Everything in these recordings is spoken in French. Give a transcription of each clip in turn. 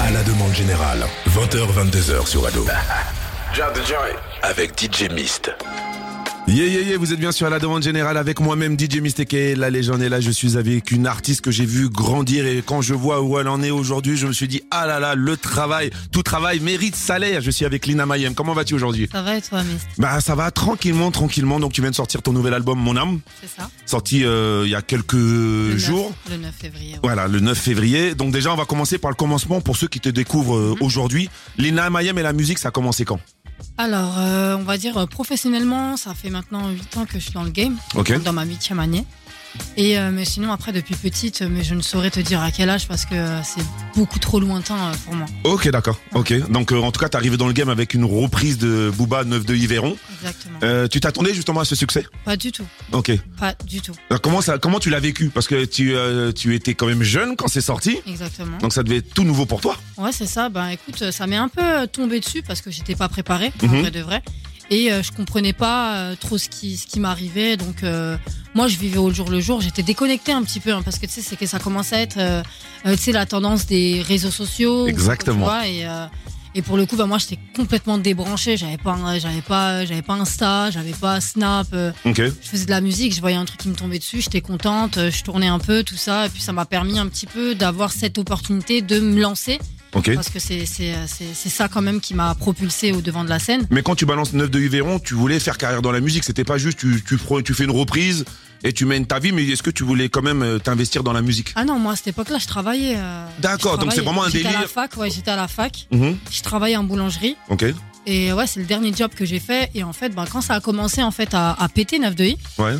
À la demande générale, 20h-22h sur Ado. Avec DJ Mist. Yeah, yeah, yeah, vous êtes bien sûr à la demande générale avec moi-même DJ Mistake. La légende est là, je suis avec une artiste que j'ai vu grandir et quand je vois où elle en est aujourd'hui, je me suis dit, ah là là, le travail, tout travail mérite salaire. Je suis avec Lina Mayem. Comment vas-tu aujourd'hui? Ça va et toi, Mist Bah ça va tranquillement, tranquillement. Donc tu viens de sortir ton nouvel album Mon âme, C'est ça sorti euh, il y a quelques Le 9 jours. Le 9 février. ouais. Voilà, le 9 février. Donc déjà, on va commencer par le commencement pour ceux qui te découvrent euh, Mhm. aujourd'hui. Lina Mayem et la musique, ça a commencé quand? Alors, euh, on va dire euh, professionnellement, ça fait maintenant 8 ans que je suis dans le game, Ok. dans ma huitième année. Et euh, mais sinon, après, depuis petite, euh, mais je ne saurais te dire à quel âge parce que euh, c'est beaucoup trop lointain pour moi. Ok, d'accord. Ok. Donc euh, en tout cas, t'es arrivé dans le game avec une reprise de Booba 9 de Yveron. Exactement. Euh, tu t'attendais justement à ce succès? Pas du tout. Ok. Pas du tout. Alors, comment ça, comment tu l'as vécu? Parce que tu, tu étais quand même jeune quand c'est sorti, Exactement. donc ça devait être tout nouveau pour toi. Ouais, c'est ça. Ben écoute, ça m'est un peu tombé dessus parce que j'étais pas préparée, en Mhm. vrai de vrai. Et euh, je comprenais pas euh, trop ce qui, ce qui m'arrivait. Donc, euh, moi, je vivais au jour le jour. J'étais déconnectée un petit peu hein, parce que tu sais, c'est que ça commençait à être, euh, tu sais, la tendance des réseaux sociaux. Exactement. Vois, et, euh, et pour le coup, bah, moi, j'étais complètement débranchée. J'avais pas, j'avais pas, j'avais pas Insta, j'avais pas Snap. je faisais de la musique, je voyais un truc qui me tombait dessus, j'étais contente, je tournais un peu, tout ça, et puis ça m'a permis un petit peu d'avoir cette opportunité de me lancer, Parce que c'est c'est ça quand même qui m'a propulsé au devant de la scène. Mais quand tu balances 9 de Yveron, tu voulais faire carrière dans la musique. C'était pas juste tu, tu, fais une reprise et tu mènes ta vie, mais est-ce que tu voulais quand même euh, t'investir dans la musique? Ah non, moi à cette époque-là, je travaillais. euh, D'accord, donc c'est vraiment un J'étais à la délire. fac, ouais, j'étais à la fac. Je travaillais en boulangerie. Ok. Et ouais, c'est le dernier job que j'ai fait. Et en fait, ben, quand ça a commencé en fait à, à péter 9 de I, Ouais.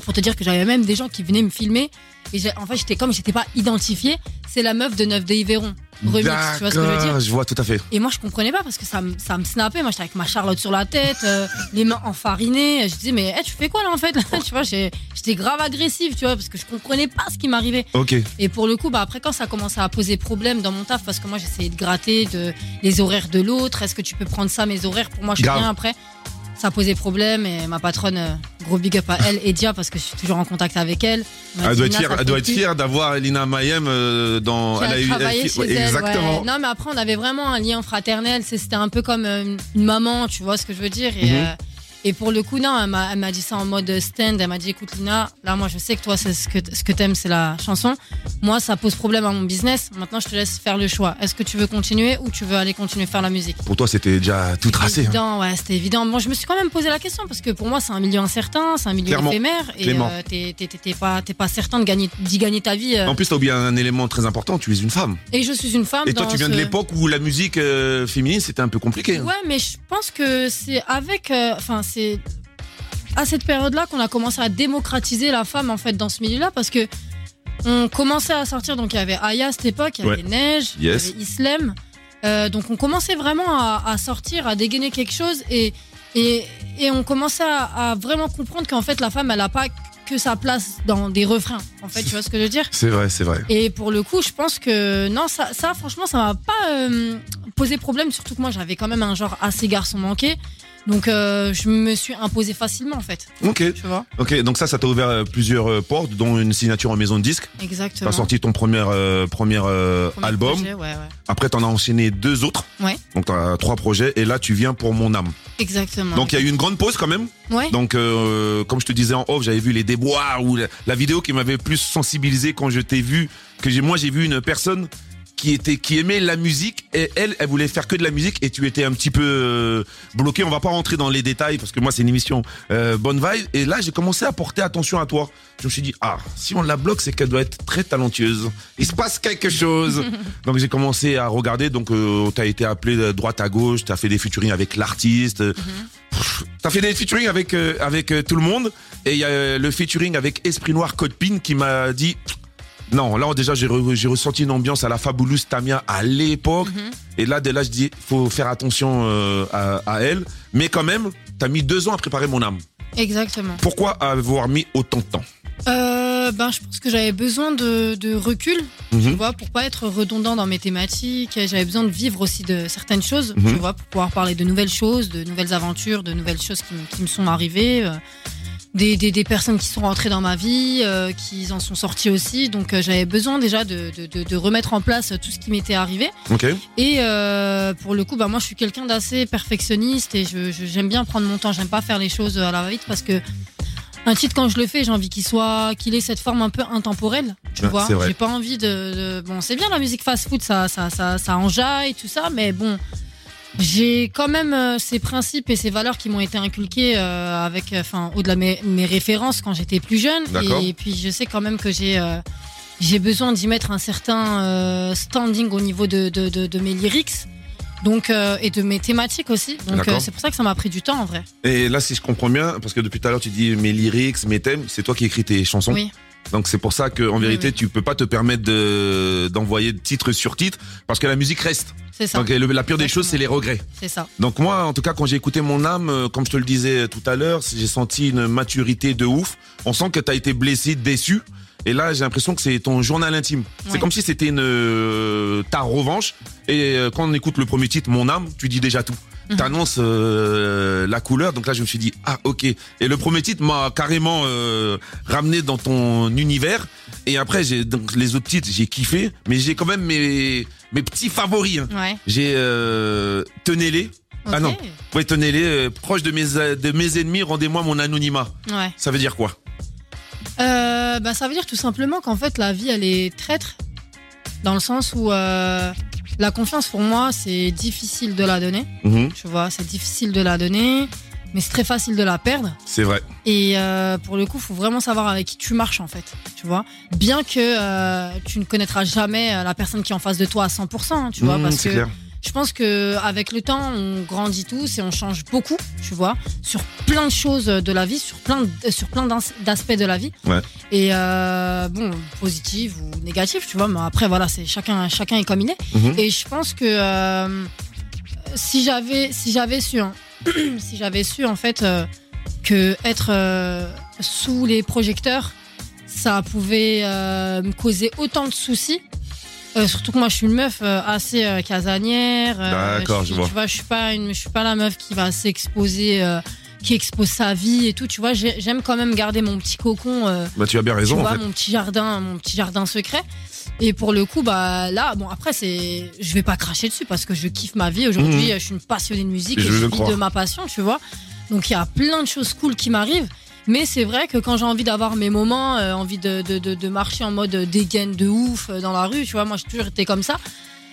Pour te dire que j'avais même des gens qui venaient me filmer. Et en fait, j'étais comme j'étais pas identifiée, c'est la meuf de 9 de Yveron. Remix, tu vois ce que je veux dire je vois tout à fait. Et moi, je comprenais pas parce que ça, me- ça me snappait. Moi, j'étais avec ma Charlotte sur la tête, euh, les mains enfarinées. Je disais, mais eh, tu fais quoi là en fait? Tu vois, j'étais grave agressive, tu vois, parce que je comprenais pas ce qui m'arrivait. Ok. Et pour le coup, bah, après, quand ça commençait à poser problème dans mon taf, parce que moi, j'essayais de gratter de, les horaires de l'autre, est-ce que tu peux prendre ça, mes horaires? Pour moi, je suis bien après. Ça posait problème et ma patronne, euh, gros big up à elle, Edia, parce que je suis toujours en contact avec elle. m'a Elle doit être fière, elle doit être d'avoir Lina Mayem euh, dans. qui a eu- travaillé elle- chez elle, Exactement. ouais. Non, mais après, on avait vraiment un lien fraternel. C'était un peu comme euh, une maman, tu vois ce que je veux dire. Et, Mhm. euh, et pour le coup, non, elle m'a dit ça en mode stand. Elle m'a dit, écoute, Lina, là, moi, je sais que toi, c'est ce que, ce que t'aimes, c'est la chanson. Moi, ça pose problème à mon business. Maintenant, je te laisse faire le choix. Est-ce que tu veux continuer ou tu veux aller continuer faire la musique? Pour toi, c'était déjà tout tracé. hein. Évident, ouais, c'était évident. Bon, je me suis quand même posé la question parce que pour moi, c'est un milieu incertain, c'est un milieu Clairement. éphémère. Et euh, t'es- pas, t'es pas certain de gagner, d'y gagner ta vie. euh. En plus, t'as oublié un élément très important, tu es une femme. Et je suis une femme. Et toi, tu viens de l'époque où la musique euh, féminine, c'était un peu compliqué. hein. Ouais, mais je pense que c'est avec. euh, Enfin, c'est à cette période-là qu'on a commencé à démocratiser la femme, en fait, dans ce milieu-là, parce que on commençait à sortir. Donc, il y avait Aya à cette époque, il y avait Neige, il y avait Islem. Euh, donc, on commençait vraiment à, à sortir, à dégainer quelque chose, et, et, et on commençait à, à vraiment comprendre qu'en fait, la femme, elle a pas que sa place dans des refrains. En fait, tu vois ce que je veux dire? C'est vrai, c'est vrai. et pour le coup, je pense que non, ça, ça franchement, ça m'a pas euh, posé problème. Surtout que moi, j'avais quand même un genre assez garçon manqué. Donc, euh, je me suis imposé facilement, en fait. Ok, Tu vois ok. Donc ça, ça t'a ouvert euh, plusieurs euh, portes, dont une signature en maison de disque. Exactement. T'as sorti ton premier, euh, premier, euh, Premier album. projet, ouais, ouais. Après, t'en as enchaîné deux autres. Ouais. Donc t'as trois projets. Et là, tu viens pour mon âme. Exactement. Donc il y a eu une grande pause quand même. ouais. Donc, comme je te disais en off, j'avais vu les déboires ou la, la vidéo qui m'avait plus sensibilisé quand je t'ai vu. Que j'ai, moi, j'ai vu une personne qui était, qui aimait la musique et elle, elle voulait faire que de la musique et tu étais un petit peu euh, bloqué. On va pas rentrer dans les détails parce que moi, c'est une émission euh, bonne vibe. Et là, j'ai commencé à porter attention à toi. Je me suis dit, ah, si on la bloque, c'est qu'elle doit être très talentueuse. Il se passe quelque chose. donc j'ai commencé à regarder. Donc euh, t'as été appelé de droite à gauche. T'as fait des featuring avec l'artiste. T'as fait des featuring avec euh, avec tout le monde et il y a le featuring avec Esprit Noir Code Pin qui m'a dit non là déjà j'ai re- j'ai ressenti une ambiance à la Fabulous Tamia à l'époque et là dès là je dis faut faire attention euh, à, à elle mais quand même t'as mis deux ans à préparer mon âme Exactement. pourquoi avoir mis autant de temps? Euh, ben, je pense que j'avais besoin de, de recul, tu Mhm. vois, pour pas être redondant dans mes thématiques. J'avais besoin de vivre aussi de certaines choses, Mhm. tu vois, pour pouvoir parler de nouvelles choses, de nouvelles aventures, de nouvelles choses qui, me- qui me sont arrivées. euh. Des, des, des personnes qui sont rentrées dans ma vie, euh, qui en sont sorties aussi. Donc euh, j'avais besoin déjà de, de, de, de remettre en place tout ce qui m'était arrivé. Ok. Et euh, pour le coup, bah, moi je suis quelqu'un d'assez perfectionniste et je, je- j'aime bien prendre mon temps. J'aime pas faire les choses à la va-vite parce que un titre quand je le fais, j'ai envie qu'il soit, qu'il ait cette forme un peu intemporelle. Tu Ouais, vois, j'ai pas envie de, de- bon, c'est bien la musique fast-food, ça, ça, ça, ça enjaille tout ça, mais bon. J'ai quand même euh, ces principes et ces valeurs qui m'ont été inculquées euh, avec, enfin, au-delà de mes, mes références quand j'étais plus jeune. D'accord. Et puis je sais quand même que j'ai euh, j'ai besoin d'y mettre un certain euh, standing au niveau de, de, de, de mes lyrics. Donc, euh, et de mes thématiques aussi. Donc, D'accord. euh, c'est pour ça que ça m'a pris du temps en vrai. Et là, si je comprends bien, parce que depuis tout à l'heure, tu dis mes lyrics, mes thèmes, c'est toi qui écris tes chansons? Oui, Donc c'est pour ça que en vérité, tu peux pas te permettre de d'envoyer titre sur titre parce que la musique reste. c'est ça. Donc le- la pire des choses, c'est les regrets. C'est ça. Donc moi, en tout cas, quand j'ai écouté mon âme, euh, comme je te le disais tout à l'heure, j'ai senti une maturité de ouf. On sent que tu as été blessé, déçu. Et là, j'ai l'impression que c'est ton journal intime. C'est comme si c'était une euh, ta revanche. Et euh, quand on écoute le premier titre, Mon âme, tu dis déjà tout. Mhm. T'annonces euh, la couleur. Donc là, je me suis dit ah ok. Et le premier titre m'a carrément euh, ramené dans ton univers. Et après, j'ai donc les autres titres, j'ai kiffé. Mais j'ai quand même mes mes petits favoris. hein. Ouais. J'ai euh, Tenez-les. Ah non. Oui, tenez-les, proche de mes, de mes ennemis, rendez-moi mon anonymat. Ouais. Ça veut dire quoi? Bah, ça veut dire tout simplement qu'en fait, la vie, elle est traître. Dans le sens où euh, la confiance, pour moi, c'est difficile de la donner. Mhm, Tu vois, c'est difficile de la donner, mais c'est très facile de la perdre. C'est vrai. Et euh, pour le coup, faut vraiment savoir avec qui tu marches en fait. Tu vois, bien que euh, tu ne connaîtras jamais la personne qui est en face de toi à 100%. hein, tu vois, Mhm, parce c'est que clair. Je pense que avec le temps, on grandit tous et on change beaucoup. Tu vois, sur plein de choses de la vie, sur plein de- sur plein d'as- d'aspects de la vie. Ouais. Et euh, bon, positif ou négatif, tu vois. Mais après, voilà, c'est chacun chacun est comme il est. Mhm. Et je pense que euh, si j'avais si j'avais su hein, si j'avais su en fait euh, que être euh, sous les projecteurs ça pouvait euh, me causer autant de soucis Euh, surtout que moi je suis une meuf euh, assez euh, casanière D'accord, suis- je vois. tu vois je suis pas une je suis pas la meuf qui va s'exposer qui expose sa vie et tout tu vois j'ai- j'aime quand même garder mon petit cocon Bah, tu as bien raison, tu en vois, fait. mon petit jardin, mon petit jardin secret. Et pour le coup, bah là, bon après c'est, je vais pas cracher dessus parce que je kiffe ma vie. Aujourd'hui, Mhm. je suis une passionnée de musique Je et je vis de ma passion, tu vois. Donc il y a plein de choses cool qui m'arrivent. Mais c'est vrai que quand j'ai envie d'avoir mes moments, euh, envie de, de, de, de marcher en mode dégaine de ouf euh, dans la rue, tu vois, moi j'ai toujours été comme ça.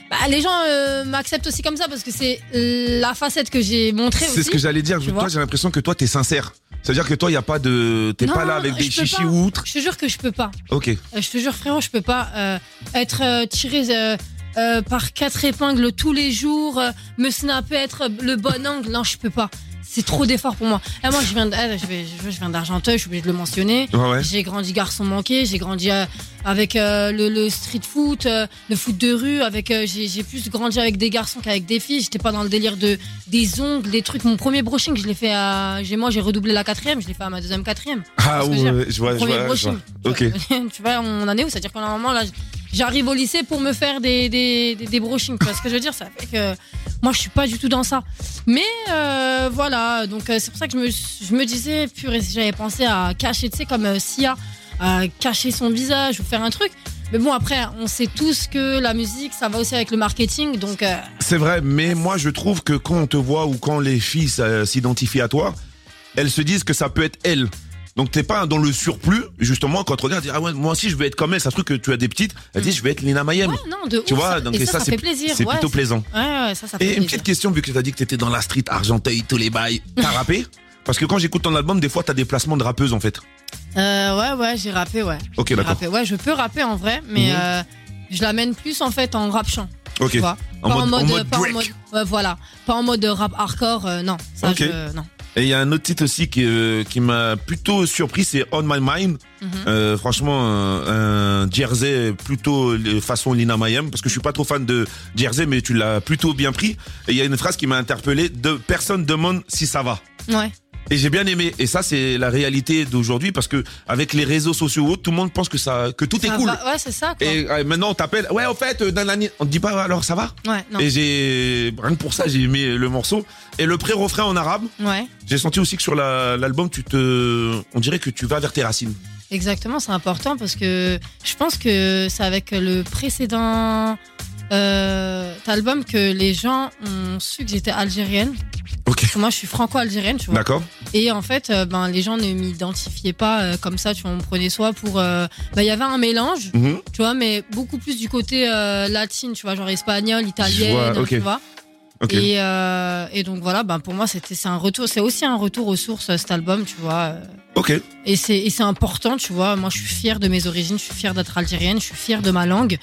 Bah, les gens euh, m'acceptent aussi comme ça parce que c'est la facette que j'ai montrée aussi. C'est ce que j'allais dire. Toi, j'ai l'impression que toi, t'es sincère. C'est-à-dire que toi, il y a pas de, t'es pas là avec des chichis ou outres. Je te jure que je peux pas. Ok. Je te jure, frérot, je peux pas être tiré euh, par quatre épingles tous les jours, euh, me snapper, être le bon angle. Non, je peux pas. C'est trop d'efforts pour moi. Là, moi, je viens de- eh, je vais- je- je viens d'Argenteuil, je suis obligée de le mentionner. Ouais, ouais. J'ai grandi garçon manqué, j'ai grandi euh, avec euh, le, le street foot, euh, le foot de rue, avec euh, j'ai j'ai plus grandi avec des garçons qu'avec des filles. J'étais pas dans le délire de des ongles, des trucs. Mon premier brushing, je l'ai fait à, j'ai moi j'ai redoublé la quatrième, je l'ai fait à ma deuxième quatrième. Ah, ce que je veux ouais, je vois, je Premier vois, je brushing. vois. Ok. tu vois, on en est où? C'est-à-dire qu'en un moment là, j'arrive au lycée pour me faire des des des, brushings. Tu vois ce que je veux dire? Ça fait que moi, je suis pas du tout dans ça. Mais euh, voilà, donc euh, c'est pour ça que je me je me disais, purée, j'avais pensé à cacher, tu sais, comme euh, Sia, à cacher son visage ou faire un truc. Mais bon, après, on sait tous que la musique, ça va aussi avec le marketing, donc C'est vrai, mais moi, je trouve que quand on te voit ou quand les filles s'identifient à toi, elles se disent que ça peut être elles. Donc t'es pas dans le surplus, justement, quand on regarde, dire, ah ouais, moi aussi je veux être comme elle, ça se trouve que tu as des petites, elles disent je veux être Lina Mayem. ouais, non, de Tu ouf, vois, ça- donc et ça, ça, ça c'est fait plaisir. c'est ouais, plutôt c'est- plaisant. Ouais, ça, Et une petite question, vu que t'as dit que t'étais dans la street Argenteuil, tous les bails, t'as rappé? Parce que quand j'écoute ton album, des fois t'as des placements de rappeuse en fait. Euh, ouais, ouais, j'ai rappé, ouais. Ok, d'accord. Ouais, je peux rapper en vrai, mais Mhm. euh, je l'amène plus en fait en rap chant. Ok. Tu vois En pas mode- en mode, en mode pas en Drake. mode, ouais, voilà, pas en mode rap hardcore, euh, non, ça je, non. Et il y a un autre titre aussi qui, euh, qui m'a plutôt surpris, c'est On My Mind. Mhm. Euh, franchement, un, un jersey plutôt euh, façon Lina Mayem, parce que je suis pas trop fan de jersey, mais tu l'as plutôt bien pris. Et il y a une phrase qui m'a interpellé, de personne demande si ça va. Ouais. Et j'ai bien aimé. Et ça, c'est la réalité d'aujourd'hui parce que avec les réseaux sociaux, tout le monde pense que ça, que tout Ça est cool. va- Ouais, c'est ça. Quoi. Et euh, maintenant, on t'appelle. Ouais, au fait, euh, nanani. on te dit pas alors ça va. Ouais, non. Et j'ai rien que pour ça, j'ai aimé le morceau. Et le pré-refrain en arabe, Ouais. j'ai senti aussi que sur la- l'album, tu te, on dirait que tu vas vers tes racines. Exactement, c'est important parce que je pense que c'est avec le précédent euh, album que les gens ont su que j'étais algérienne. Ok. Parce que moi, je suis franco-algérienne, tu vois. D'accord. Et en fait, euh, ben, les gens ne m'identifiaient pas euh, comme ça, tu vois. On me prenait soit pour. euh, ben, Il y avait un mélange, Mhm. tu vois, mais beaucoup plus du côté latine, tu vois, genre espagnol, italienne, vois, ok. tu vois. Et, et donc voilà, ben, pour moi, c'était c'est un retour, c'est aussi un retour aux sources, cet album, tu vois. Ok. et c'est et c'est important, tu vois. Moi, je suis fière de mes origines, je suis fière d'être algérienne, je suis fière de ma langue.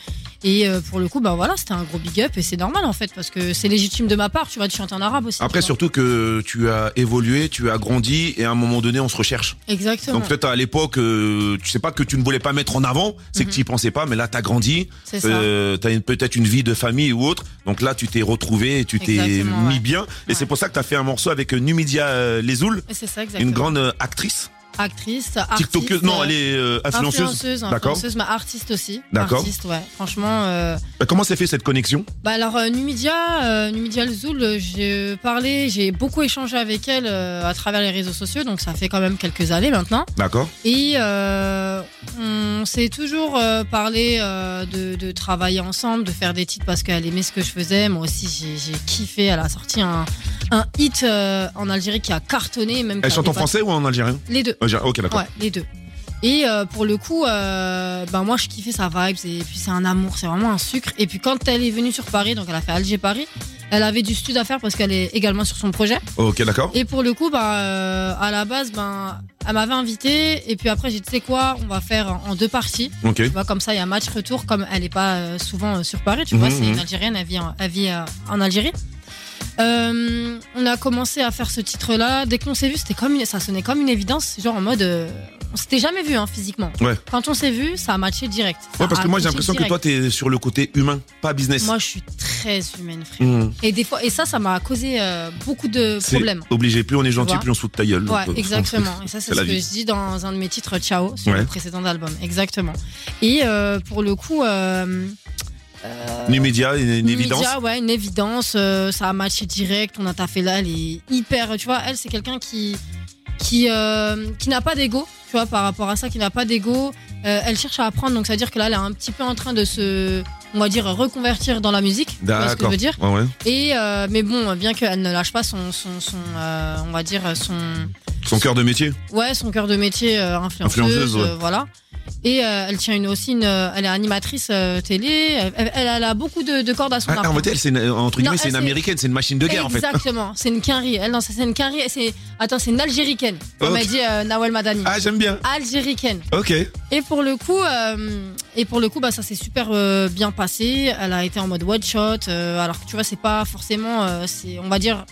Et euh, pour le coup, bah voilà, c'était un gros big up et c'est normal en fait parce que c'est légitime de ma part, tu vois, de chanter en arabe aussi. Après, tu surtout que tu as évolué, tu as grandi et à un moment donné, on se recherche. Exactement. Donc peut-être à l'époque, euh, tu sais pas que tu ne voulais pas mettre en avant, c'est que Mhm. tu y pensais pas, mais là, tu as grandi. C'est ça. Euh, t'as une- peut-être une vie de famille ou autre. Donc là, tu t'es retrouvé et tu t'es mis ouais. bien. Et Ouais. c'est pour ça que tu as fait un morceau avec euh, Numidia euh, Lezoul, une grande euh, actrice. Actrice, artiste. TikTokeuse. Non, elle est euh, influenceuse. influenceuse, influenceuse, mais artiste aussi. D'accord. Artiste, ouais. Franchement, euh, Bah, comment s'est fait cette connexion? Bah alors euh, Numidia, euh, Numidia Lezoul, euh, j'ai parlé, j'ai beaucoup échangé avec elle euh, à travers les réseaux sociaux, donc ça fait quand même quelques années maintenant. D'accord. Et euh, on s'est toujours euh, parlé euh, de, de travailler ensemble, de faire des titres parce qu'elle aimait ce que je faisais. Moi aussi, j'ai j'ai kiffé. Elle a sorti un, un hit euh, en Algérie qui a cartonné. Même Elle a chante en dépassé- français ou en algérien? Les deux. Algérien, Ok, d'accord. Ouais, les deux. Et euh, pour le coup, euh, ben moi je kiffais sa vibe et puis c'est un amour, c'est vraiment un sucre. Et puis quand elle est venue sur Paris, donc elle a fait Alger Paris, elle avait du stud à faire parce qu'elle est également sur son projet. Ok, d'accord. Et pour le coup, ben euh, à la base, ben elle m'avait invité et puis après j'ai dit tu sais quoi, on va faire en- deux parties. Ok. Tu vois comme ça il y a match retour comme elle est pas souvent sur Paris, tu vois, Mhm, c'est une mhm. Algérienne, elle vit en, elle vit, en Algérie. Euh, on a commencé à faire ce titre-là. Dès qu'on s'est vu, c'était comme une, ça sonnait comme une évidence, genre en mode, euh, on s'était jamais vu hein, physiquement. Ouais. Quand on s'est vu, ça a matché direct. Ça Ouais, parce a que moi, j'ai matché l'impression que direct. toi, t'es sur le côté humain, pas business. moi, je suis très humaine, frère. Mhm. Et des fois, et ça, ça m'a causé euh, beaucoup de C'est problèmes. obligé. Plus on est gentil, vois plus on se fout de ta gueule. donc, Ouais, euh, exactement. Et ça, c'est c'est ce la que vie. je dis dans un de mes titres Ciao sur Ouais. le précédent album. Exactement. Et euh, pour le coup, euh, Numédia, une, une évidence. Ouais, une évidence. euh, ça a matché direct. On a taffé là. Elle est hyper. Tu vois, elle, c'est quelqu'un qui qui euh, qui n'a pas d'ego. Tu vois, par rapport à ça, qui n'a pas d'ego. Euh, elle cherche à apprendre. Donc, ça veut dire que là, elle est un petit peu en train de se, on va dire, reconvertir dans la musique. Vois ce que je D'accord. veux dire Ouais, ouais. Et euh, mais bon, bien qu'elle ne lâche pas son son, son euh, on va dire son Son cœur de métier. Ouais, son cœur de métier euh, influenceuse, Influenceuse, ouais. euh, voilà. Et euh, elle tient une, aussi une, euh, elle est animatrice euh, télé. Elle, elle- elle a beaucoup de, de cordes à son Ah, arc. en fait, elle, c'est une- entre Non, guillemets, c'est une américaine, c'est une machine de guerre, en fait. Exactement. C'est une quinri. Elle, non, c'est une quinri. C'est, attends, c'est une algéricaine. Comme a dit euh, Nawel Madani. Ah, j'aime bien. Algéricaine. Ok. Et pour le coup, et pour le coup, bah ça s'est super bien passé. Elle a été en mode one shot. alors que tu vois, c'est pas forcément, c'est, on va dire,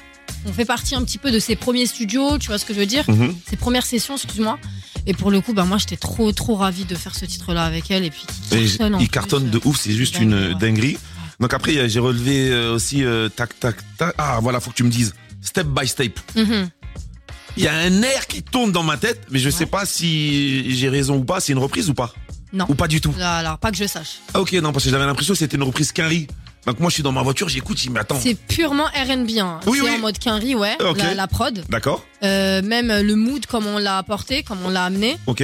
on fait partie un petit peu de ses premiers studios. Tu vois ce que je veux dire Mhm. ses premières sessions, excuse-moi. Et pour le coup, bah moi j'étais trop trop ravie de faire ce titre-là avec elle et puis qui Et cartonne il cartonne de ouf, c'est juste dingue, une ouais. dinguerie. Donc après, j'ai relevé euh, aussi euh, tac tac tac. Ah voilà, faut que tu me dises step by step. mhm. Il y a un air qui tourne dans ma tête, mais je sais pas si j'ai raison ou pas. C'est une reprise ou pas? Non. Ou pas du tout? Là, alors pas que je sache. Ah ok, non, parce que j'avais l'impression que c'était une reprise Quinry. Donc moi, je suis dans ma voiture, j'écoute, je dis mais attends. C'est purement R&B. Hein. Oui, c'est oui. en mode quinri, ouais. La, la prod, D'accord, Euh, même le mood comme on l'a apporté, comme on l'a amené. ok.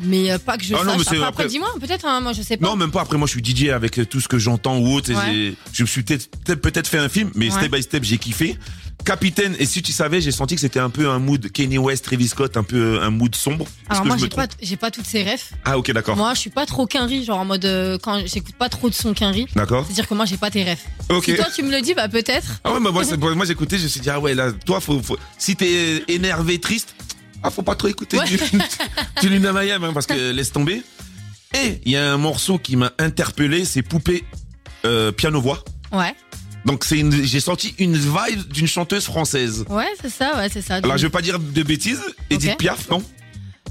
Mais euh, pas que je Ah non, mais sache. c'est Après, après- dis-moi, peut-être. Hein, moi je sais pas. Non, même pas. Après, moi, je suis DJ avec euh, tout ce que j'entends ou autre. Ouais. Je me suis peut-être fait un film, mais Ouais. step by step, j'ai kiffé. Capitaine, et si tu savais, j'ai senti que c'était un peu un mood Kanye West, Travis Scott, un peu euh, un mood sombre. Alors que moi j'ai pas, j'ai pas toutes ces refs. Ah ok, d'accord. Moi je suis pas trop quinri, genre en mode euh, quand j'écoute pas trop de son quinri. D'accord. C'est-à-dire que moi j'ai pas tes refs. Ok. Si toi tu me le dis, bah peut-être. Ah ouais, bah moi, moi j'écoutais, je me suis dit, ah ouais, là, toi, faut, faut- si t'es énervé, triste, ah, faut pas trop écouter Ouais. du, du Luna hein, parce que laisse tomber. Et il y a un morceau qui m'a interpellé, c'est Poupée euh, piano-voix. Ouais. Donc c'est une, j'ai senti une vibe d'une chanteuse française. Ouais, c'est ça, ouais, c'est ça. Alors je vais pas dire de bêtises, Edith Ok. Piaf, non?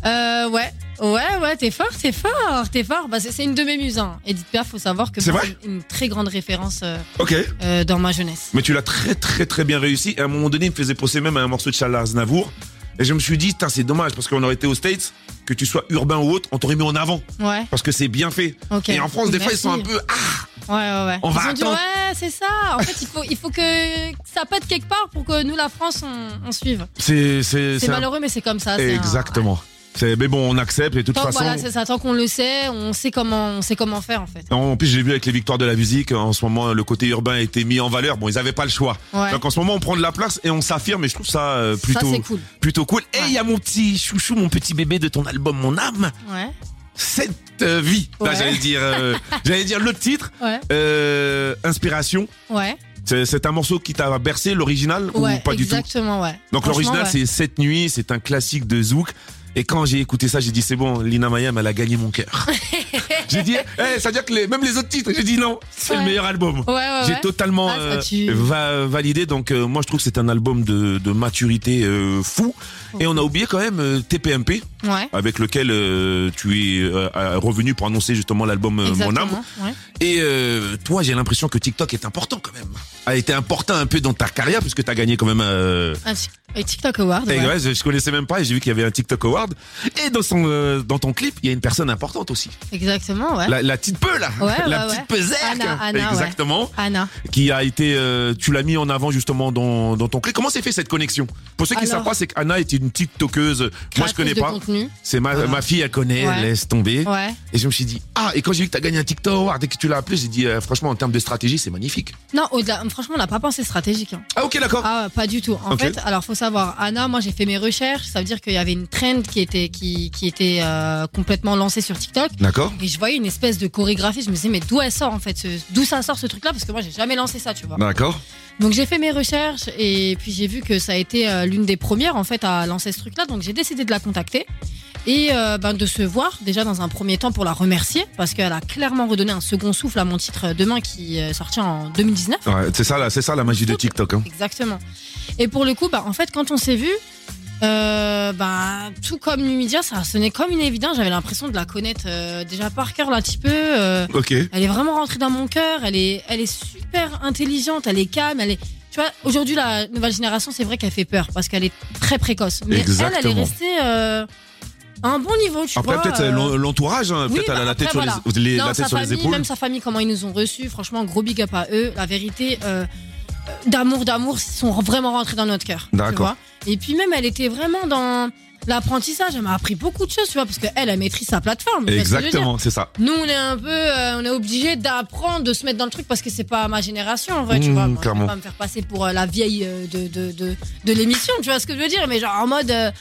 Euh, ouais. Ouais, ouais, t'es fort, t'es fort, t'es fort. Bah, c'est c'est une de mes muses. Hein. Edith Piaf, faut savoir que C'est moi, vrai? une, une très grande référence euh, Ok. euh, dans ma jeunesse. Mais tu l'as très très très bien réussi. Et à un moment donné, il me faisait penser même à un morceau de Charles Aznavour. Et je me suis dit, Tain, c'est dommage parce qu'on aurait été aux States, que tu sois urbain ou autre, on t'aurait mis en avant Ouais. parce que c'est bien fait. Ok. Et en France, des fois, ils sont un peu ah, Ouais, ouais, ouais. On Ils va ont dit, attendre. ouais, c'est ça. En fait, il faut, il faut que ça pète quelque part pour que nous, la France, on, on suive. c'est c'est C'est c'est un- malheureux, mais c'est comme ça. c'est un- Exactement. C'est mais bon, on accepte et de toute Tant- façon. voilà, c'est ça. Tant qu'on le sait, on sait comment, on sait comment faire en fait. En plus, j'ai vu avec les victoires de la musique, en ce moment, le côté urbain a été mis en valeur. Bon, ils n'avaient pas le choix. Ouais. Donc en ce moment, on prend de la place et on s'affirme et je trouve ça euh, plutôt, Ça c'est cool. plutôt cool. Et il y a mon petit chouchou, mon petit bébé de ton album Mon âme, Ouais. Cette euh, vie. Là, j'allais dire, euh, j'allais dire le titre, Ouais. euh, inspiration. Ouais. C'est c'est un morceau qui t'a bercé, l'original Ouais. ou pas du tout exactement, ouais. Donc l'original ouais. c'est Cette nuit, c'est un classique de Zouk. Et quand j'ai écouté ça, j'ai dit c'est bon, Lina Mayam, elle a gagné mon cœur. j'ai dit, eh, ça veut dire que les- même les autres titres, j'ai dit non, c'est le meilleur album. Ouais, ouais, J'ai totalement Ah, ça, euh, va- validé. Donc euh, moi je trouve que c'est un album de, de maturité euh, fou. Et on a oublié quand même TPMP, avec lequel tu es revenu pour annoncer justement l'album Mon âme. Et toi, j'ai l'impression que TikTok est important quand même. A été important un peu dans ta carrière puisque tu as gagné quand même. Un un TikTok Award. et ouais. je connaissais même pas et j'ai vu qu'il y avait un TikTok Award. Et dans son dans ton clip, il y a une personne importante aussi. Exactement, ouais. La, la petite peu là, Ouais, la ouais, petite pesette. Anna, Anna. Exactement. Anna. Qui a été, euh, tu l'as mis en avant justement dans, dans ton clip. Comment s'est fait cette connexion? Pour ceux qui ne savent pas, c'est qu'Anna était une TikTokeuse. Moi, je connais pas. C'est ma, ma fille, elle connaît, Ouais. laisse tomber. Et je me suis dit, ah, et quand j'ai vu que tu as gagné un TikTok et que tu l'as appelé, j'ai dit, euh, franchement, en termes de stratégie, c'est magnifique. Non, au-delà, franchement, on n'a pas pensé stratégique. hein. Ah, ok, d'accord. Ah, pas du tout. En fait, alors faut savoir, Anna, moi j'ai fait mes recherches. Ça veut dire qu'il y avait une trend qui était qui, qui était euh, complètement lancée sur TikTok. D'accord. Et je voyais une espèce de chorégraphie. Je me disais, mais d'où elle sort en fait ce- D'où ça sort ce truc-là? Parce que moi j'ai jamais lancé ça, tu vois. D'accord. Donc j'ai fait mes recherches et puis j'ai vu que ça a été euh, l'une des premières en fait à lancer ce truc-là. Donc j'ai décidé de la contacter et euh, ben, de se voir déjà dans un premier temps pour la remercier parce qu'elle a clairement redonné un second souffle à mon titre euh, Demain qui est sorti en 2019. Ouais, c'est ça, là, c'est ça la magie de TikTok. Hein. Exactement. Et pour le coup, bah, en fait, quand on s'est vu, euh, bah, tout comme Numidia, ça sonnait comme une évidence. J'avais l'impression de la connaître euh, déjà par cœur là, un petit peu. euh, Ok. elle est vraiment rentrée dans mon cœur. Elle est, elle est super intelligente. Elle est calme. Elle est, tu vois, aujourd'hui la nouvelle génération, c'est vrai qu'elle fait peur parce qu'elle est très précoce. Mais elle, elle Exactement. est restée euh, à un bon niveau. Tu Après, vois, peut-être euh, l'en- l'entourage, hein, oui, peut-être elle a bah la tête, après, sur, les, les- non, la tête sa sur les famille, épaules. Même sa famille, comment ils nous ont reçus. Franchement, gros big up à eux. La vérité, euh, d'amour, d'amour, ils sont vraiment rentrés dans notre cœur. D'accord. Et puis même, elle était vraiment dans l'apprentissage. Elle m'a appris beaucoup de choses, tu vois, parce qu'elle, elle maîtrise sa plateforme. ce Exactement, c'est ça. Nous, on est un peu, euh, on est obligé d'apprendre, de se mettre dans le truc parce que c'est pas ma génération, en vrai, tu Mmh, vois. Moi, je vais pas me faire passer pour euh, la vieille euh, de, de, de, de l'émission, tu vois ce que je veux dire. Mais genre en mode, euh,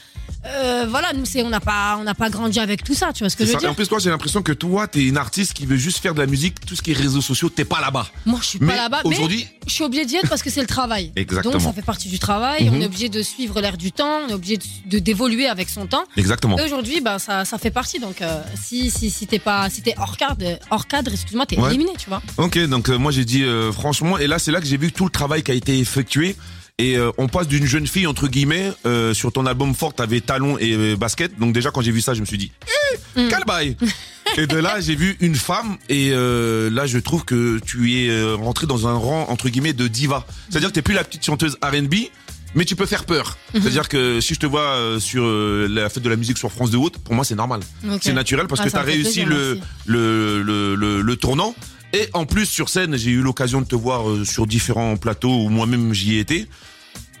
euh, voilà, nous, c'est, on n'a pas, on n'a pas grandi avec tout ça, tu vois ce que je ça. veux Et dire? en plus, toi, j'ai l'impression que toi, t'es une artiste qui veut juste faire de la musique, tout ce qui est réseaux sociaux, t'es pas là-bas. Moi, je suis Mais pas là-bas, mais aujourd'hui, je suis obligée d'y être parce que c'est le travail. Exactement. Donc ça fait partie du travail. Mhm. On est obligé de suivre l'air du temps. On est obligé de, d'évoluer avec son temps. exactement. Et aujourd'hui, bah ça, ça fait partie. Donc euh, si si si t'es pas si t'es hors cadre, hors cadre, excuse-moi, t'es Ouais. éliminé, tu vois. Ok, donc euh, moi j'ai dit franchement, et là c'est là que j'ai vu tout le travail qui a été effectué. Et euh, on passe d'une jeune fille entre guillemets euh, sur ton album fort, t'avais talon et euh, basket. Donc déjà quand j'ai vu ça, je me suis dit, eh, Mm. quel bail Et de là j'ai vu une femme et euh, là je trouve que tu es euh, rentré dans un rang entre guillemets de diva. C'est-à-dire que t'es plus la petite chanteuse R&B. Mais tu peux faire peur. Mhm. C'est-à-dire que si je te vois euh, sur la fête de la musique sur France de Haute, pour moi c'est normal. C'est naturel parce Ah, que tu as réussi le, le, le, le tournant. Et en plus, sur scène, j'ai eu l'occasion de te voir euh, sur différents plateaux où moi-même j'y étais.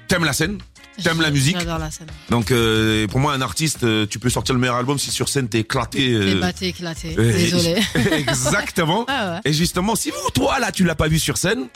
T'aimes la scène, t'aimes la musique. J'adore la scène. Donc, euh, pour moi, un artiste, euh, tu peux sortir le meilleur album si sur scène t'es éclaté. euh, T'es éclaté. Désolé. Exactement. Ah ouais. Et justement, si vous, toi, là, tu l'as pas vu sur scène,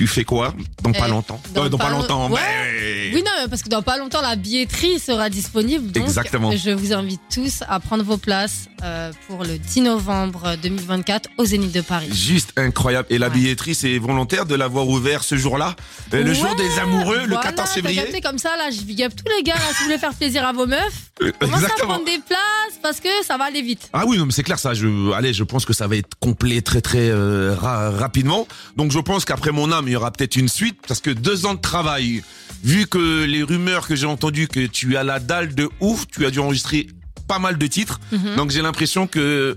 tu fais quoi dans pas Eh, longtemps dans Euh, Dans pas pas longtemps, long- mais... Oui, non, parce que dans pas longtemps, la billetterie sera disponible. Donc, Exactement. je vous invite tous à prendre vos places euh, pour le 10 novembre 2024 au Zénith de Paris. Juste incroyable. Et la Ouais. billetterie, c'est volontaire de l'avoir ouvert ce jour-là, Euh, le jour Ouais, des amoureux, le voilà, 14 t'as février. capté comme ça, là, je big up tous les gars, là, si vous voulez faire plaisir à vos meufs, Euh, commencez à Exactement. prendre des places parce que ça va aller vite. Ah oui, non, mais c'est clair, ça. Je, allez, je pense que ça va être complet très très euh, ra- rapidement. Donc je pense qu'après mon âme, il y aura peut-être une suite parce que deux ans de travail, vu que les rumeurs que j'ai entendues que tu as la dalle de ouf, tu as dû enregistrer pas mal de titres. Mhm. Donc j'ai l'impression que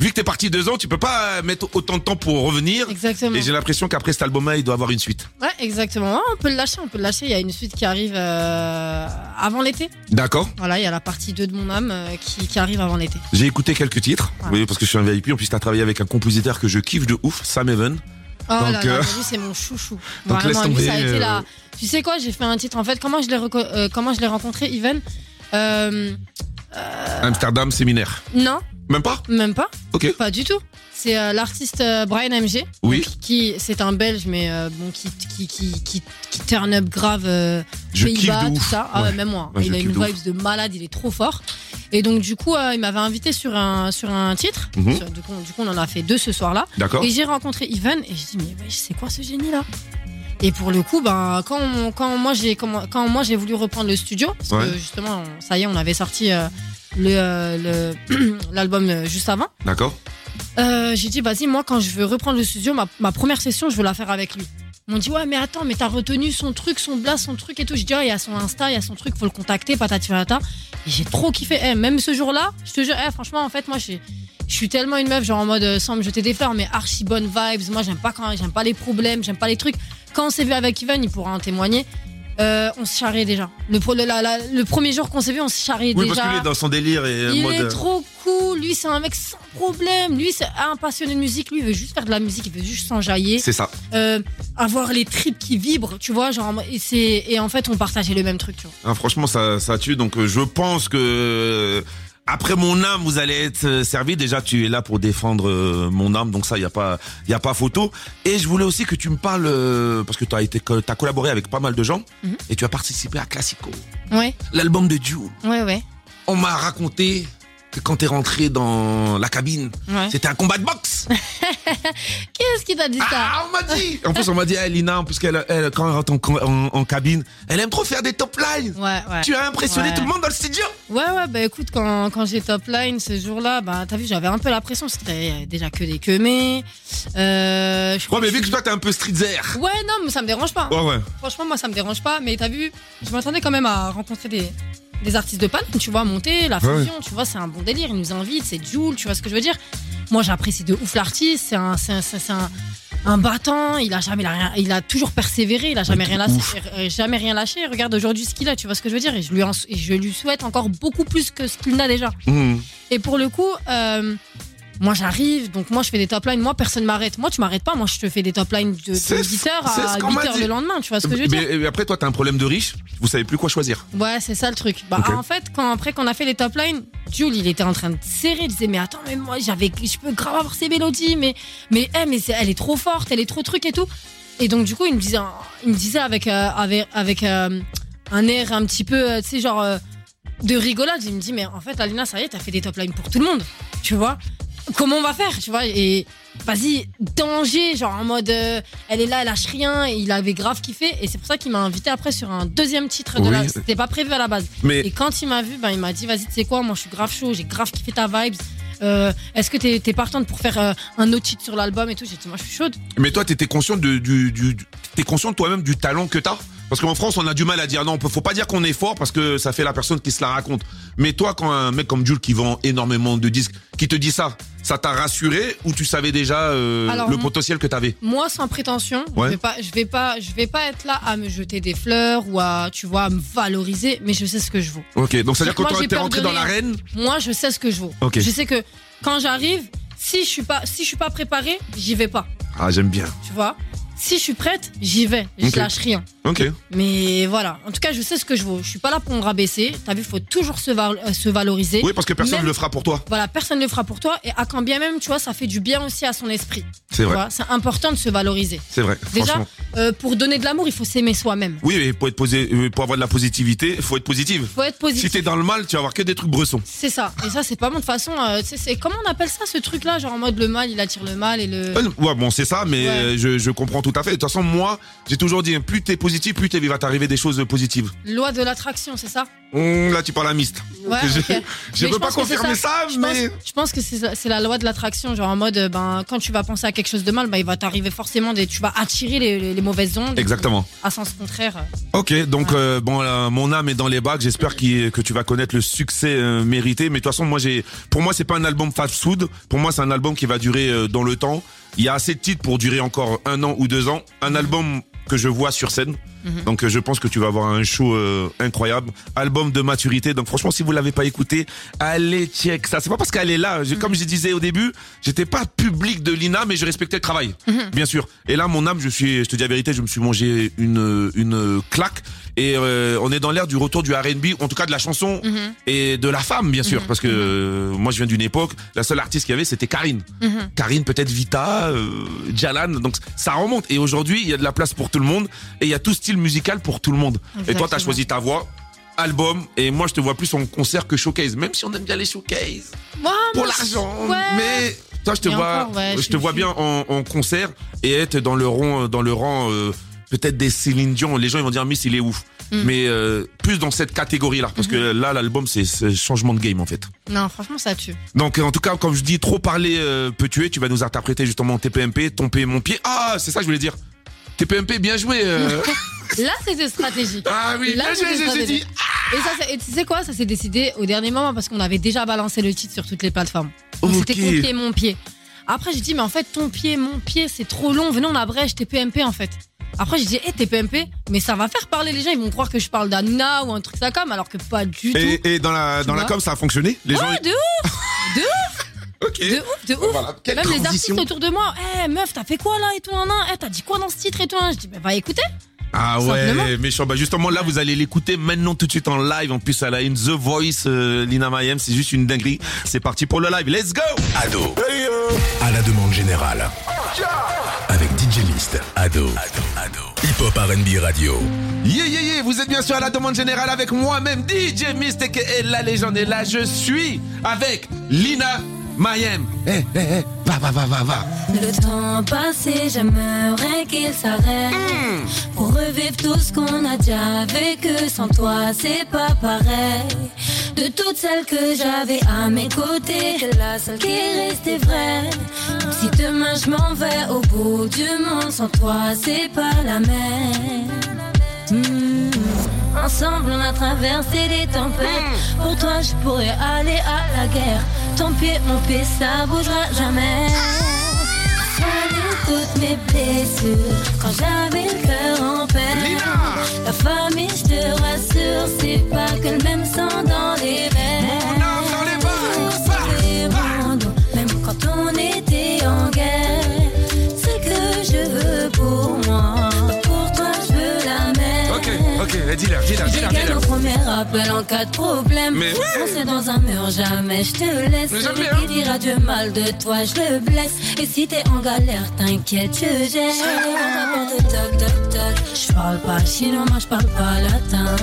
vu que t'es parti deux ans, tu peux pas mettre autant de temps pour revenir. Exactement. Et j'ai l'impression qu'après cet album-là, il doit avoir une suite. Ouais, exactement. Ouais, on peut le lâcher, on peut le lâcher. Il y a une suite qui arrive euh, avant l'été. D'accord. Voilà, il y a la partie 2 de mon âme euh, qui, qui arrive avant l'été. J'ai écouté quelques titres. Oui, parce que je suis un VIP. En plus, t'as travaillé avec un compositeur que je kiffe de ouf, Sam Even. Oh Donc, là là, euh, lui c'est mon chouchou. donc, laisse Vraiment, lui ça a tomber, été euh, la. Tu sais quoi, j'ai fait un titre. En fait, comment je l'ai reco- euh, comment je l'ai rencontré, Even euh, Amsterdam Séminaire. Non, Même pas même pas. Ok. Pas du tout. C'est euh, l'artiste euh, Brian MG. Oui. donc, qui c'est un Belge, mais euh, bon, qui, qui, qui, qui, qui turn up grave euh, Je kiffe Pays-Bas, de tout ouf. ça. Ah ouais, Ouais. même moi. Ouais, il a une kiffe de vibe de malade, il est trop fort. Et donc, du coup, euh, il m'avait invité sur un, sur un titre. Mhm. Sur- du, coup, du coup, on en a fait deux ce soir-là. D'accord. Et j'ai rencontré Ivan et je dis mais wesh, c'est quoi ce génie là Et pour le coup, ben quand, quand moi j'ai quand moi j'ai voulu reprendre le studio, parce Ouais. que justement ça y est, on avait sorti euh, le euh, le- l'album euh, juste avant. D'accord. Euh, j'ai dit vas-y moi quand je veux reprendre le studio, ma, ma première session je veux la faire avec lui. M'ont dit ouais mais attends mais t'as retenu son truc, son blast, son truc et tout. Je dis ah il y a son Insta, il y a son truc, faut le contacter, patati patata. Et j'ai trop kiffé. Eh, même ce jour-là, je te jure, eh, franchement en fait moi je suis tellement une meuf, genre en mode sans me jeter des fleurs, mais archi bonne vibes. Moi, j'aime pas quand, j'aime pas les problèmes, j'aime pas les trucs. Quand on s'est vu avec Ivan, il pourra en témoigner. euh, on se charriait déjà. Le, pro- le, la- la- le premier jour qu'on s'est vu, on se charriait Oui, déjà. parce qu'il est dans son délire et euh, il mode. est trop cool. Lui, c'est un mec sans problème. Lui, c'est un passionné de musique. Lui, il veut juste faire de la musique. Il veut juste s'enjailler. C'est ça. Euh, avoir les tripes qui vibrent, tu vois. Genre, et, en fait, on partageait le même truc, tu vois. Ah, franchement, ça, ça tue. Donc, euh, je pense que euh, après mon âme, vous allez être euh, servi. Déjà, tu es là pour défendre euh, mon âme, donc ça, il y a pas, il y a pas photo. Et je voulais aussi que tu me parles euh, parce que tu as été, t'as collaboré avec pas mal de gens Mhm. et tu as participé à Classico, Ouais, l'album de Jules. ouais, ouais. On m'a raconté que quand t'es rentré dans la cabine, ouais. c'était un combat de boxe. Qu'est-ce qui t'a dit ça Ah, on m'a dit. En plus, on m'a dit, eh, Lina, parce qu'elle, elle, quand elle rentre en, en- en cabine, elle aime trop faire des top lines. Ouais, ouais. Tu as impressionné tout le monde dans le studio. Ouais, ouais, bah écoute, quand, quand j'ai top line ce jour-là, bah t'as vu, j'avais un peu la pression, c'était déjà que des. Euh, je crois Ouais, mais que vu que toi, t'es un peu streetzer. Ouais, non, mais ça me dérange pas. Ouais, ouais. Franchement, moi, ça me dérange pas. Mais t'as vu, je m'attendais quand même à rencontrer des, des artistes de panne, tu vois, monter, la Ouais, fusion, tu vois, c'est un bon délire. Ils nous invitent, c'est Jules, tu vois ce que je veux dire. Moi, j'apprécie de ouf l'artiste, c'est un, c'est un, c'est un, un battant, il a jamais il a rien, il a toujours persévéré, il a jamais Ouais, rien de lâché, euh, jamais rien lâché. Regarde aujourd'hui ce qu'il a, tu vois ce que je veux dire. Et je lui, en- et je lui souhaite encore beaucoup plus que ce qu'il n'a déjà. Mhm. Et pour le coup, euh, moi j'arrive, donc moi je fais des top lines. Moi personne m'arrête. Moi tu m'arrêtes pas. Moi je te fais des top lines de, de C'est- 8h c'est à ce qu'on m'a 8h dit. le lendemain. Tu vois ce que je veux dire Mais après, toi, t'as un problème de riche. Vous savez plus quoi choisir. Ouais, c'est ça le truc. Bah en fait, quand après qu'on a fait les top lines, Jules il était en train de serrer. Il disait mais attends mais moi j'avais, je peux grave avoir ces mélodies, mais mais eh, mais elle est trop forte, elle est trop truc et tout. Et donc du coup il me disait, il me disait avec euh, avec avec euh, un air un petit peu, euh, tu sais genre. de rigolade, il me dit mais en fait Alina ça y est t'as fait des top lines pour tout le monde, tu vois? Comment on va faire, tu vois Et vas-y danger, genre en mode euh, elle est là, elle lâche rien, et il avait grave kiffé et c'est pour ça qu'il m'a invité après sur un deuxième titre de la, c'était pas prévu à la base. Mais Et quand il m'a vu, ben il m'a dit vas-y tu sais quoi, moi je suis grave chaud, j'ai grave kiffé ta vibes. Euh, Est-ce que t'es es partante pour faire euh, un autre titre sur l'album et tout? J'ai dit moi je suis chaude. Mais toi, t'étais conscient de, du, t'es conscient de toi-même du talent que t'as? Parce qu'en France, on a du mal à dire non, faut pas dire qu'on est fort parce que ça fait la personne qui se la raconte. Mais toi, quand un mec comme Jules qui vend énormément de disques, qui te dit ça, ça t'a rassuré ou tu savais déjà euh, Alors, le potentiel que t'avais Moi sans prétention, Ouais. je vais pas, je vais pas, je vais pas être là à me jeter des fleurs ou à tu vois à me valoriser, mais je sais ce que je vaux. Ok, donc c'est-à-dire que Moi, quand j'ai t'es rentré dans l'arène, Moi je sais ce que je vaux. Ok. Je sais que quand j'arrive, si je suis pas, si je suis pas préparée, j'y vais pas. ah j'aime bien. Tu vois? Si je suis prête, j'y vais. Je Ok. lâche rien. Ok. Mais voilà. En tout cas, je sais ce que je vaux. Je suis pas là pour me rabaisser. T'as vu, il faut toujours se, val- euh, se valoriser. Oui, parce que personne Même- ne le fera pour toi. Voilà, personne ne le fera pour toi. Et à quand bien même, tu vois, ça fait du bien aussi à son esprit. C'est Tu vrai. vois, C'est important de se valoriser. C'est vrai. Déjà, franchement. euh, pour donner de l'amour, il faut s'aimer soi-même. Oui, mais pour être posé, euh, pour avoir de la positivité, il faut être positive. faut être Si positif. t'es dans le mal, tu vas avoir que des trucs bressons. C'est ça. Et ça, c'est pas bon. De toute façon, euh, c'est comment on appelle ça, ce truc-là Genre en mode le mal, il attire le mal et le. Euh, Ouais, bon, c'est ça, mais Ouais. euh, je, je comprends tout à fait. De toute façon, moi, j'ai toujours dit, hein, plus t'es positif plus il va t'arriver des choses positives. Loi de l'attraction, c'est ça Hum, là, tu parles à Mist. Ouais, je Mais peux pas confirmer ça, Je mais. pense, je pense que c'est la loi de l'attraction, genre en mode, euh, ben, quand tu vas penser à quelque chose de mal, ben, il va t'arriver forcément des, tu vas attirer les, les- les mauvaises ondes. Exactement. À sens contraire. Ok, donc euh, bon, euh, mon âme est dans les bacs. J'espère que tu vas connaître le succès euh, mérité. Mais de toute façon, moi, j'ai, pour moi, c'est pas un album fast food. Pour moi, c'est un album qui va durer dans le temps. Il y a assez de titres pour durer encore un an ou deux ans. Un album que je vois sur scène. Donc euh, je pense que tu vas avoir un show euh, incroyable, album de maturité. Donc franchement, si vous l'avez pas écouté, allez check ça. C'est pas parce qu'elle est là. J'ai- Comme je disais au début, j'étais pas public de Lina, mais je respectais le travail, bien sûr. Et là, mon âme, je suis, je te dis la vérité, je me suis mangé une une claque. Et euh, on est dans l'ère du retour du R&B, en tout cas de la chanson et de la femme, bien sûr, parce que euh, moi je viens d'une époque, la seule artiste qu'il y avait, c'était Karine. Karine, peut-être Vita, euh, Jalan. Donc ça remonte. Et aujourd'hui, il y a de la place pour tout le monde et il y a tout style musical pour tout le monde. Et toi, tu as Exactement. choisi ta voix, album, et moi je te vois plus en concert que showcase, même si on aime bien les showcases pour l'argent. ouais. Mais toi, je te vois, encore, ouais, je je te suis- vois bien en, en concert et être dans le rang, dans le rang. euh, Peut-être des Céline Dion, les gens ils vont dire Miss il est ouf, Mm. mais euh, plus dans cette catégorie là, parce que Mm-hmm. là l'album c'est changement de game en fait. Non, franchement, ça tue. Donc en tout cas, comme je dis, trop parler euh, peut tuer. Tu vas nous interpréter justement TPMP, pied, mon pied. Ah, c'est ça que je voulais dire. TPMP, bien joué. euh. Là, c'était stratégique. ah oui, Là, j'ai dit. Et ça, c'est- et tu sais quoi Ça s'est décidé au dernier moment parce qu'on avait déjà balancé le titre sur toutes les plateformes. Donc Ok. c'était ton pied, mon pied. Après, j'ai dit, mais en fait, ton pied, mon pied, c'est trop long. Venez, on abrège TPMP en fait. Après, j'ai dit, hé, TPMP, mais ça va faire parler les gens. Ils vont croire que je parle d'Anna ou un truc ça comme, alors que pas du tout. Et, et dans la dans la com, ça a fonctionné. Les gens. Ouais, de ouf De ouf Ok. De ouf, de ouf Voilà, Même les transition. artistes autour de moi, hé meuf, t'as fait quoi là et tout, nan, nan Eh, t'as dit quoi dans ce titre et tout nan Je dis, bah va écouter. Ah ouais, méchant. Bah justement là, vous allez l'écouter maintenant tout de suite en live. En plus, elle a une The Voice, euh, Lina Mayem. C'est juste une dinguerie. C'est parti pour le live. Let's go. Ado. À la demande générale. Avec DJ Mist. Ado. Hip Hop RB Radio. Yeah, yeah, yeah. Vous êtes bien sûr à la demande générale avec moi-même, DJ Mystique et la légende. Et là, je suis avec Lina Mayem. Eh, eh, eh. Va, va, va, va, va. Le temps passé, j'aimerais qu'il s'arrête Pour revivre tout ce qu'on a déjà vécu Sans toi, c'est pas pareil De toutes celles que j'avais à mes côtés C'est la seule qui est restée vraie Si demain je m'en vais au bout du monde Sans toi, c'est pas la même Hmm. Ensemble, on a traversé des tempêtes. Pour toi, je pourrais aller à la guerre. Ton pied, mon pied, ça bougera jamais. Soigner toutes mes blessures quand j'avais le cœur en peine. La famille, je te rassure, c'est pas que le même sang dans les veines. Ok. Dis-leur, dis-leur, dis-leur, J'ai au premier appel en cas de problème. Mais oui. Dans un mur, jamais je te laisse. Mais Celui hein. qui dira du mal de toi, je le blesse. Et si t'es en galère, t'inquiète, je gère. Toc, toc, toc. Je parle pas chinois, moi je parle pas latin.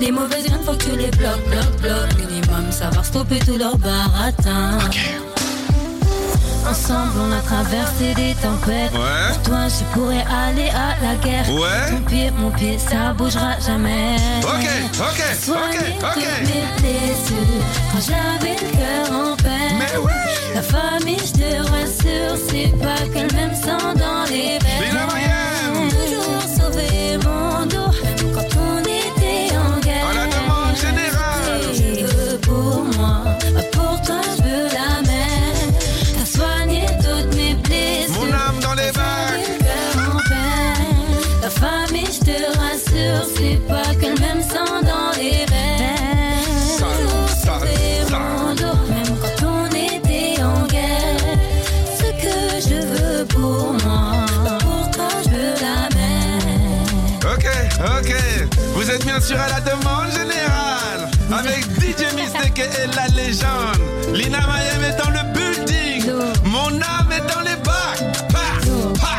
Les mauvaises graines, faut que tu les bloques, bloques, bloques. Minimum, savoir stopper tout leur baratin. Ensemble, on a traversé des tempêtes. Ouais. Pour toi, je pourrais aller à la guerre. Ouais. Ton pied, mon pied, ça bougera jamais. Ok, ok, Soigner ok, ok. mes blessures quand j'avais le cœur en peine. Mais. La famille, je te rassure, c'est pas que le même sang dans les veines. Sûr à la demande générale avec DJ Mystique et la légende. Lina Mayem est dans le building. Mon âme est dans les bacs. Pa, pa.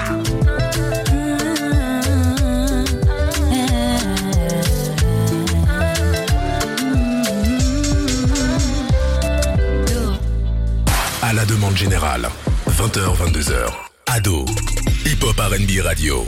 À la demande générale. 20h, 22h. Ado. Hip Hop RB Radio.